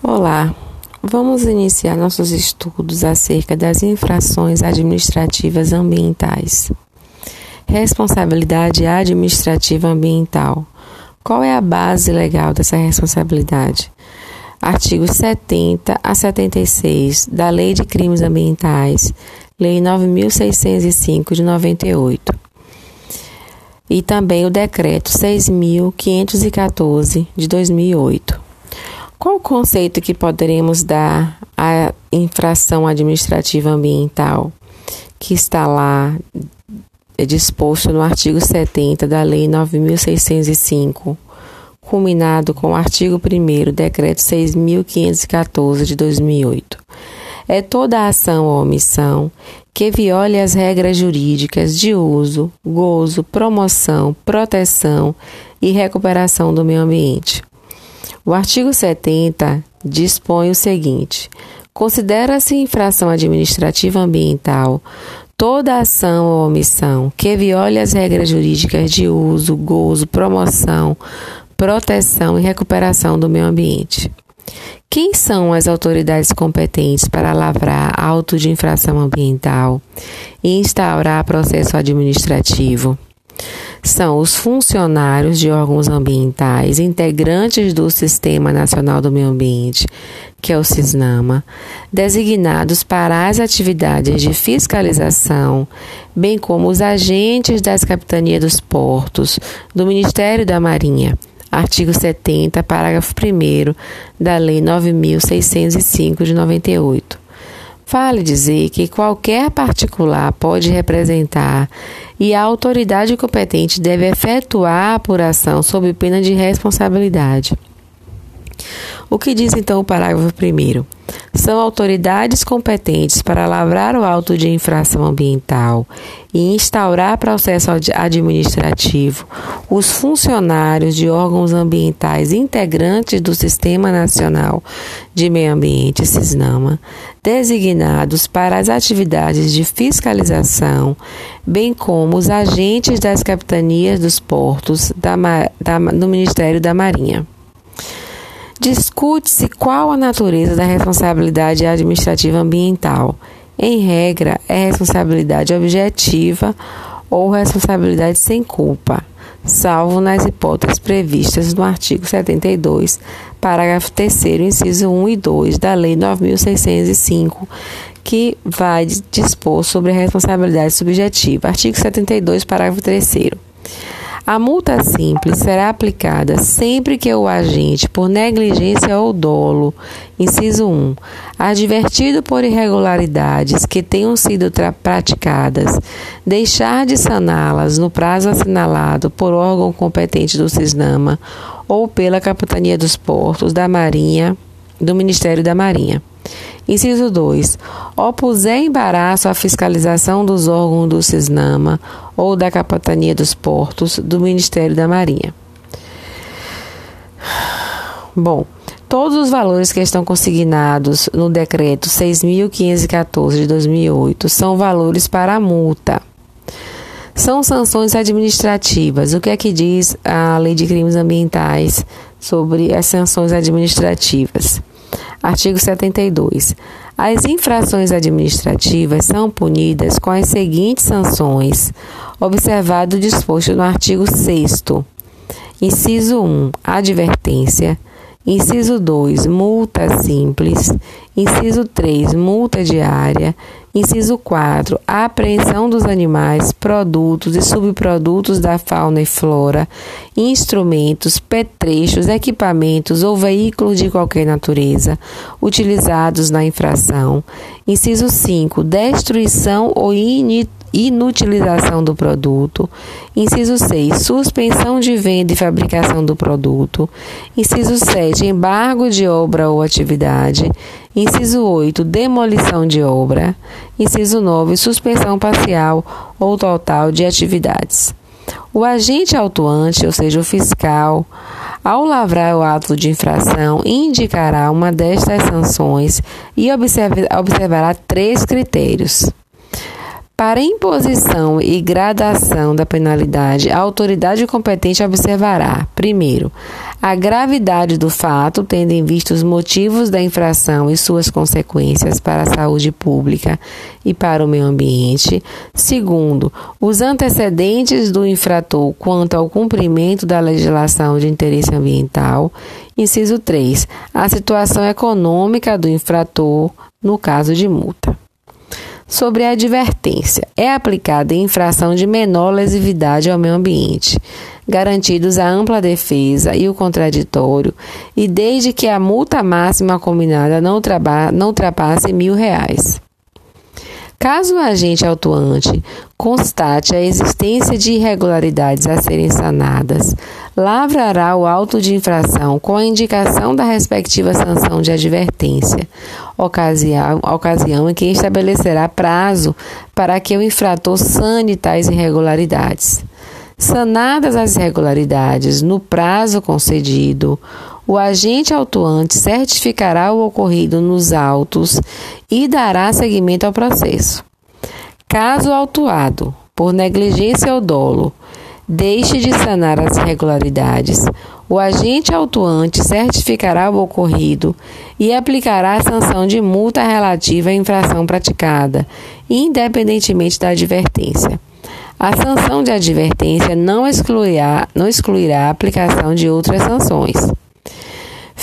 Olá, vamos iniciar nossos estudos acerca das infrações administrativas ambientais. Responsabilidade administrativa ambiental. Qual é a base legal dessa responsabilidade? Artigos 70 a 76 da Lei de Crimes Ambientais, Lei 9605 de 98. E também o Decreto 6514 de 2008. Qual o conceito que poderemos dar à infração administrativa ambiental que está lá é disposto no artigo 70 da Lei 9605, culminado com o artigo 1 Decreto 6514 de 2008? É toda ação ou omissão que viole as regras jurídicas de uso, gozo, promoção, proteção e recuperação do meio ambiente o artigo 70 dispõe o seguinte: considera-se infração administrativa ambiental toda ação ou omissão que viole as regras jurídicas de uso, gozo, promoção, proteção e recuperação do meio ambiente. Quem são as autoridades competentes para lavrar auto de infração ambiental e instaurar processo administrativo? São os funcionários de órgãos ambientais, integrantes do Sistema Nacional do Meio Ambiente, que é o SISNAMA, designados para as atividades de fiscalização, bem como os agentes das capitanias dos portos, do Ministério da Marinha. Artigo 70, parágrafo 1 da Lei 9605 de 98. Vale dizer que qualquer particular pode representar e a autoridade competente deve efetuar a apuração sob pena de responsabilidade. O que diz então o parágrafo 1? São autoridades competentes para lavrar o auto de infração ambiental e instaurar processo administrativo os funcionários de órgãos ambientais integrantes do Sistema Nacional de Meio Ambiente, SISNAMA, designados para as atividades de fiscalização, bem como os agentes das capitanias dos portos da, da, do Ministério da Marinha. Discute-se qual a natureza da responsabilidade administrativa ambiental. Em regra, é responsabilidade objetiva ou responsabilidade sem culpa, salvo nas hipóteses previstas no artigo 72, parágrafo 3, inciso 1 e 2 da Lei 9605, que vai dispor sobre a responsabilidade subjetiva. Artigo 72, parágrafo 3. A multa simples será aplicada sempre que o agente, por negligência ou dolo, inciso 1, advertido por irregularidades que tenham sido praticadas, deixar de saná-las no prazo assinalado por órgão competente do CISNAMA ou pela Capitania dos Portos, da Marinha, do Ministério da Marinha. Inciso 2. Opuser embaraço à fiscalização dos órgãos do CISNAMA ou da Capitania dos Portos do Ministério da Marinha. Bom, todos os valores que estão consignados no decreto 6.514 de 2008 são valores para a multa. São sanções administrativas. O que é que diz a Lei de Crimes Ambientais sobre as sanções administrativas? Artigo 72. As infrações administrativas são punidas com as seguintes sanções, observado o disposto no artigo 6. Inciso 1. Advertência. Inciso 2. Multa simples. Inciso 3. Multa diária. Inciso 4. A apreensão dos animais, produtos e subprodutos da fauna e flora, instrumentos, petrechos, equipamentos ou veículos de qualquer natureza utilizados na infração. Inciso 5. Destruição ou inutilização do produto. Inciso 6. Suspensão de venda e fabricação do produto. Inciso 7. Embargo de obra ou atividade. Inciso 8. Demolição de obra. Inciso 9. Suspensão parcial ou total de atividades. O agente autuante, ou seja, o fiscal, ao lavrar o ato de infração, indicará uma destas sanções e observará três critérios Para imposição e gradação da penalidade, a autoridade competente observará, primeiro, a gravidade do fato, tendo em vista os motivos da infração e suas consequências para a saúde pública e para o meio ambiente. Segundo, os antecedentes do infrator quanto ao cumprimento da legislação de interesse ambiental. Inciso 3, a situação econômica do infrator no caso de multa sobre a advertência. É aplicada em infração de menor lesividade ao meio ambiente, garantidos a ampla defesa e o contraditório, e desde que a multa máxima combinada não, não ultrapasse mil reais. Caso o agente autuante constate a existência de irregularidades a serem sanadas, lavrará o auto de infração com a indicação da respectiva sanção de advertência, ocasião, ocasião em que estabelecerá prazo para que o infrator sane tais irregularidades. Sanadas as irregularidades no prazo concedido, o agente autuante certificará o ocorrido nos autos e dará seguimento ao processo. Caso autuado, por negligência ou dolo, deixe de sanar as irregularidades, o agente autuante certificará o ocorrido e aplicará a sanção de multa relativa à infração praticada, independentemente da advertência. A sanção de advertência não excluirá, não excluirá a aplicação de outras sanções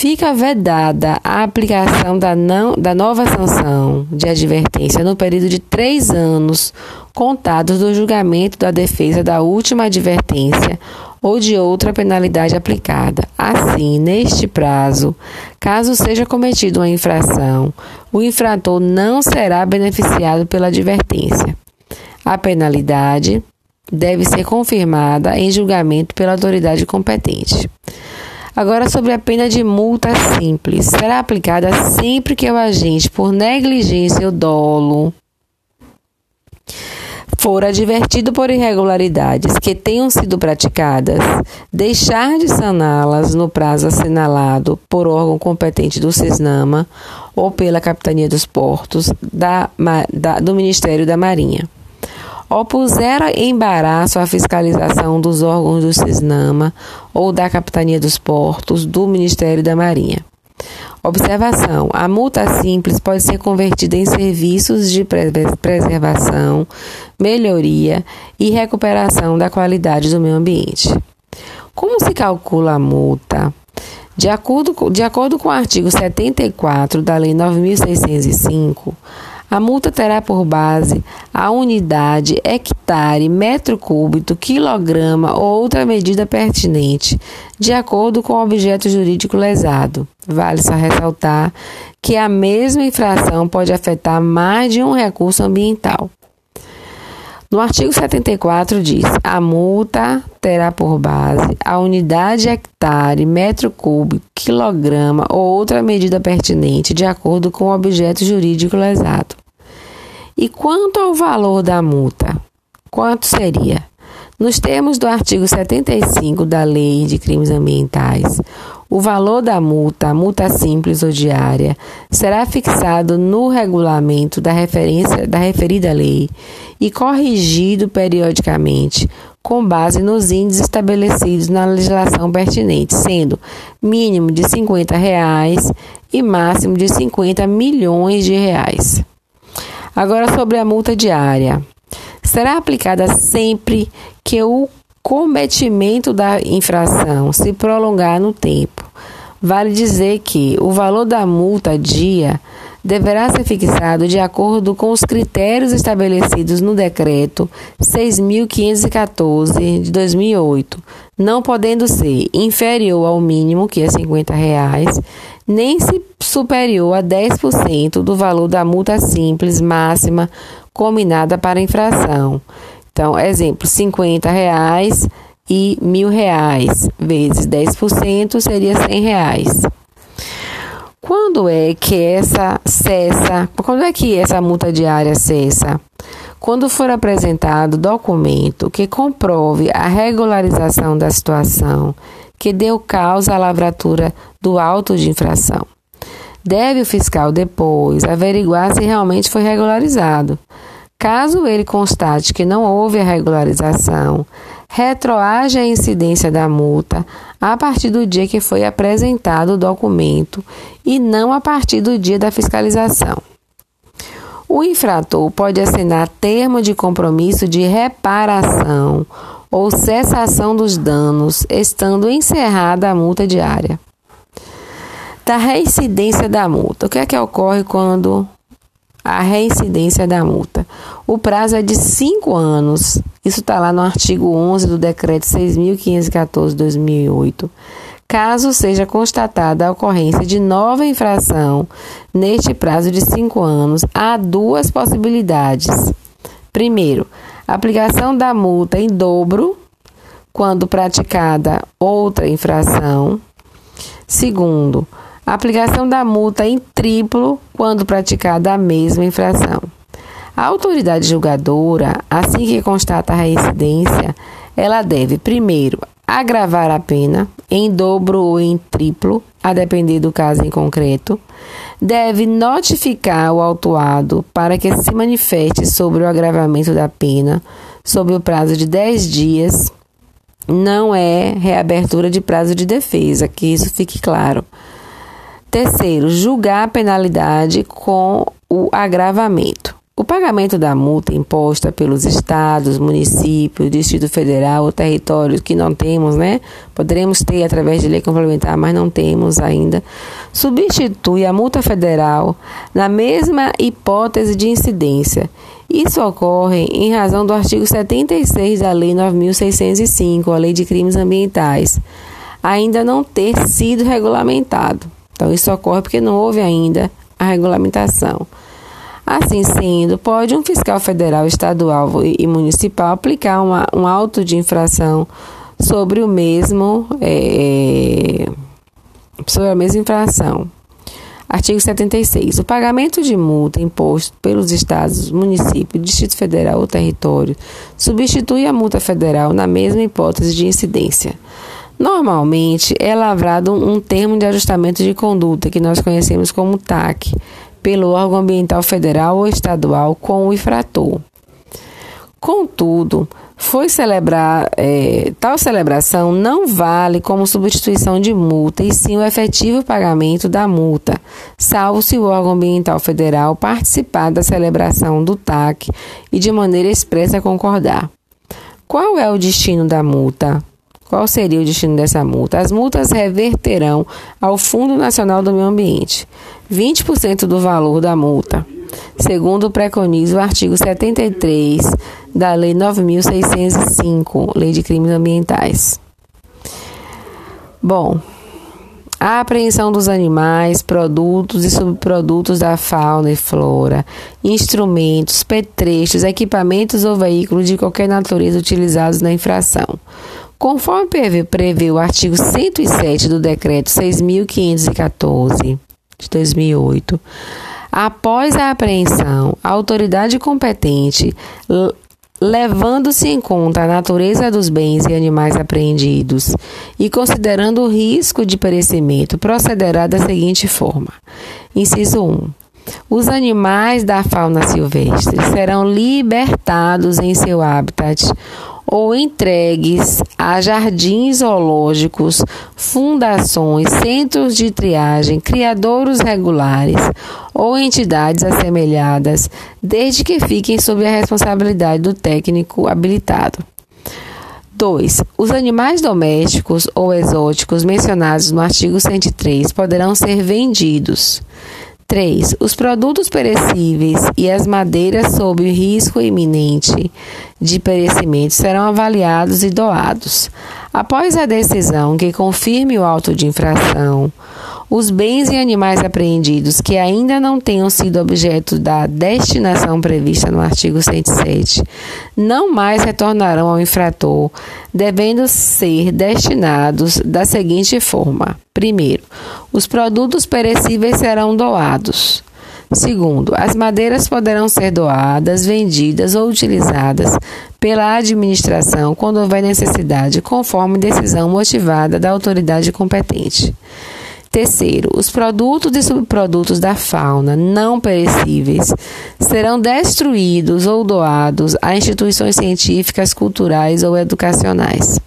fica vedada a aplicação da, não, da nova sanção de advertência no período de três anos contados do julgamento da defesa da última advertência ou de outra penalidade aplicada. Assim, neste prazo, caso seja cometida uma infração, o infrator não será beneficiado pela advertência. A penalidade deve ser confirmada em julgamento pela autoridade competente. Agora, sobre a pena de multa simples, será aplicada sempre que o agente, por negligência ou dolo, for advertido por irregularidades que tenham sido praticadas, deixar de saná-las no prazo assinalado por órgão competente do CISNAMA ou pela Capitania dos Portos da, da, do Ministério da Marinha opuser embaraço à fiscalização dos órgãos do CISNAMA ou da Capitania dos Portos do Ministério da Marinha. Observação: a multa simples pode ser convertida em serviços de preservação, melhoria e recuperação da qualidade do meio ambiente. Como se calcula a multa? De acordo, de acordo com o artigo 74 da Lei 9605, a multa terá por base a unidade, hectare, metro cúbico, quilograma ou outra medida pertinente, de acordo com o objeto jurídico lesado. Vale só ressaltar que a mesma infração pode afetar mais de um recurso ambiental. No artigo 74 diz: a multa terá por base a unidade hectare, metro cúbico, quilograma ou outra medida pertinente de acordo com o objeto jurídico lesado. E quanto ao valor da multa? Quanto seria? Nos termos do artigo 75 da Lei de Crimes Ambientais, o valor da multa, multa simples ou diária, será fixado no regulamento da, referência, da referida lei e corrigido periodicamente com base nos índices estabelecidos na legislação pertinente, sendo mínimo de 50 reais e máximo de 50 milhões de reais. Agora sobre a multa diária. Será aplicada sempre que o cometimento da infração se prolongar no tempo. Vale dizer que o valor da multa dia deverá ser fixado de acordo com os critérios estabelecidos no decreto 6.514 de 2008, não podendo ser inferior ao mínimo, que é 50 reais, nem superior a 10% do valor da multa simples máxima combinada para infração. Então, exemplo, 50 reais e mil reais vezes 10% seria 100 reais. Quando é que essa cessa? Quando é que essa multa diária cessa? Quando for apresentado documento que comprove a regularização da situação que deu causa à lavratura do auto de infração. Deve o fiscal depois averiguar se realmente foi regularizado. Caso ele constate que não houve a regularização, retroage a incidência da multa a partir do dia que foi apresentado o documento e não a partir do dia da fiscalização. O infrator pode assinar termo de compromisso de reparação ou cessação dos danos, estando encerrada a multa diária. Da reincidência da multa. O que é que ocorre quando a reincidência da multa? O prazo é de cinco anos. Isso está lá no artigo 11 do Decreto 6.514-2008 caso seja constatada a ocorrência de nova infração neste prazo de cinco anos, há duas possibilidades. Primeiro, aplicação da multa em dobro quando praticada outra infração. Segundo, aplicação da multa em triplo quando praticada a mesma infração. A autoridade julgadora, assim que constata a reincidência, ela deve, primeiro, agravar a pena em dobro ou em triplo, a depender do caso em concreto, deve notificar o autuado para que se manifeste sobre o agravamento da pena sob o prazo de 10 dias. Não é reabertura de prazo de defesa, que isso fique claro. Terceiro, julgar a penalidade com o agravamento. O pagamento da multa imposta pelos estados, municípios, Distrito Federal ou territórios que não temos, né? Poderemos ter através de lei complementar, mas não temos ainda. Substitui a multa federal na mesma hipótese de incidência. Isso ocorre em razão do artigo 76 da Lei 9605, a Lei de Crimes Ambientais, ainda não ter sido regulamentado. Então, isso ocorre porque não houve ainda a regulamentação. Assim sendo, pode um fiscal federal, estadual e municipal aplicar uma, um auto de infração sobre o mesmo é, sobre a mesma infração. Artigo 76. O pagamento de multa imposto pelos estados, município, Distrito Federal ou território substitui a multa federal na mesma hipótese de incidência. Normalmente é lavrado um termo de ajustamento de conduta que nós conhecemos como TAC, pelo órgão ambiental federal ou estadual com o infrator. Contudo, foi celebrar é, tal celebração não vale como substituição de multa, e sim o efetivo pagamento da multa, salvo se o órgão ambiental federal participar da celebração do TAC e de maneira expressa concordar. Qual é o destino da multa? Qual seria o destino dessa multa? As multas reverterão ao Fundo Nacional do Meio Ambiente 20% do valor da multa, segundo preconiza o artigo 73 da Lei 9605, Lei de Crimes Ambientais. Bom, a apreensão dos animais, produtos e subprodutos da fauna e flora, instrumentos, petrechos, equipamentos ou veículos de qualquer natureza utilizados na infração Conforme prevê o artigo 107 do Decreto 6.514 de 2008, após a apreensão, a autoridade competente, levando-se em conta a natureza dos bens e animais apreendidos e considerando o risco de perecimento, procederá da seguinte forma: Inciso 1. Os animais da fauna silvestre serão libertados em seu habitat ou entregues a jardins zoológicos, fundações, centros de triagem, criadouros regulares ou entidades assemelhadas, desde que fiquem sob a responsabilidade do técnico habilitado. 2. Os animais domésticos ou exóticos mencionados no artigo 103 poderão ser vendidos. 3. Os produtos perecíveis e as madeiras sob risco iminente de perecimento serão avaliados e doados. Após a decisão que confirme o auto de infração, os bens e animais apreendidos que ainda não tenham sido objeto da destinação prevista no artigo 107 não mais retornarão ao infrator, devendo ser destinados da seguinte forma: primeiro, os produtos perecíveis serão doados. Segundo, as madeiras poderão ser doadas, vendidas ou utilizadas pela administração quando houver necessidade, conforme decisão motivada da autoridade competente. Terceiro, os produtos e subprodutos da fauna não perecíveis serão destruídos ou doados a instituições científicas, culturais ou educacionais.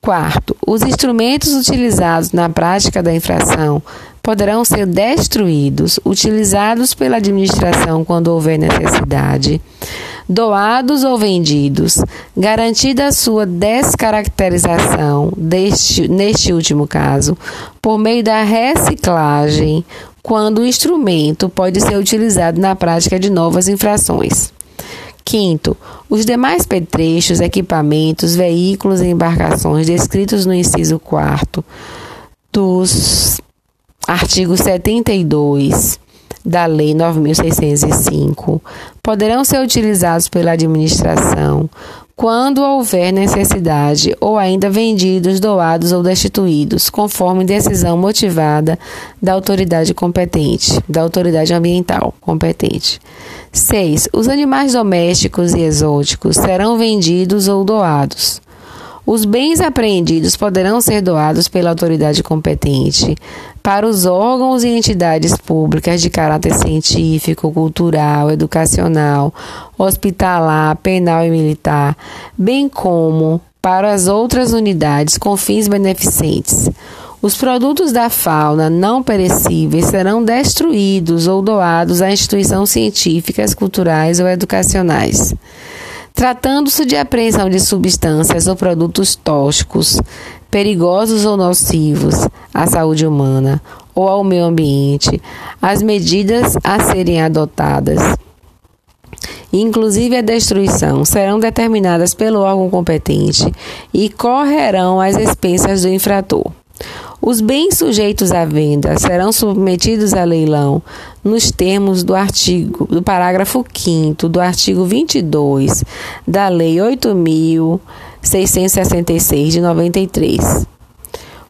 Quarto, os instrumentos utilizados na prática da infração poderão ser destruídos, utilizados pela administração quando houver necessidade doados ou vendidos, garantida a sua descaracterização, deste, neste último caso, por meio da reciclagem, quando o instrumento pode ser utilizado na prática de novas infrações. Quinto, os demais petrechos, equipamentos, veículos e embarcações descritos no inciso 4 dos artigos 72 da Lei 9605 poderão ser utilizados pela administração quando houver necessidade ou ainda vendidos, doados ou destituídos, conforme decisão motivada da autoridade competente, da autoridade ambiental competente. 6. Os animais domésticos e exóticos serão vendidos ou doados. Os bens apreendidos poderão ser doados pela autoridade competente para os órgãos e entidades públicas de caráter científico, cultural, educacional, hospitalar, penal e militar, bem como para as outras unidades com fins beneficentes. Os produtos da fauna não perecíveis serão destruídos ou doados a instituições científicas, culturais ou educacionais. Tratando-se de apreensão de substâncias ou produtos tóxicos, perigosos ou nocivos à saúde humana ou ao meio ambiente, as medidas a serem adotadas, inclusive a destruição, serão determinadas pelo órgão competente e correrão às expensas do infrator. Os bens sujeitos à venda serão submetidos a leilão nos termos do artigo do parágrafo 5 do artigo 22 da Lei 8666 de 93.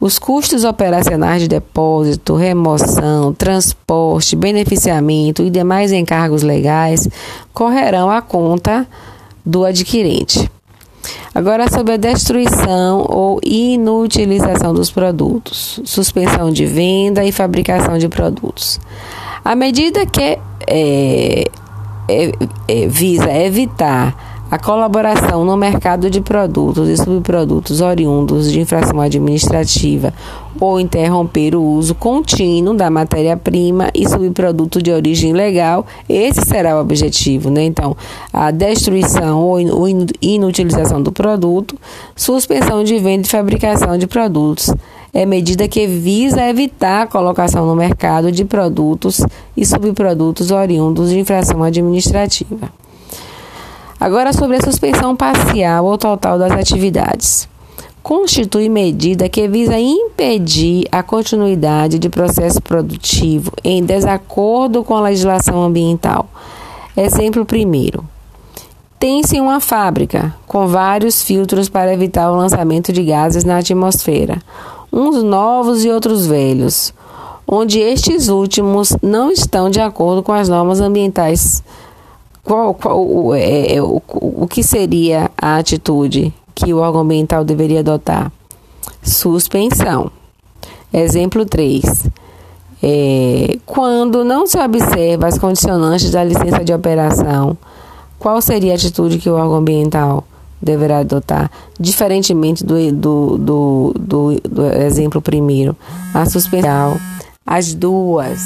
Os custos operacionais de depósito, remoção, transporte, beneficiamento e demais encargos legais correrão à conta do adquirente. Agora, sobre a destruição ou inutilização dos produtos, suspensão de venda e fabricação de produtos. A medida que é, é, é, visa evitar a colaboração no mercado de produtos e subprodutos oriundos de infração administrativa ou interromper o uso contínuo da matéria-prima e subproduto de origem legal, esse será o objetivo, né? Então, a destruição ou inutilização do produto, suspensão de venda e fabricação de produtos é medida que visa evitar a colocação no mercado de produtos e subprodutos oriundos de infração administrativa. Agora, sobre a suspensão parcial ou total das atividades. Constitui medida que visa impedir a continuidade de processo produtivo em desacordo com a legislação ambiental. Exemplo primeiro. Tem-se uma fábrica com vários filtros para evitar o lançamento de gases na atmosfera, uns novos e outros velhos, onde estes últimos não estão de acordo com as normas ambientais qual, qual é, é, o, o que seria a atitude que o órgão ambiental deveria adotar? Suspensão. Exemplo 3. É, quando não se observa as condicionantes da licença de operação, qual seria a atitude que o órgão ambiental deverá adotar? Diferentemente do, do, do, do, do exemplo primeiro, a suspensão, as duas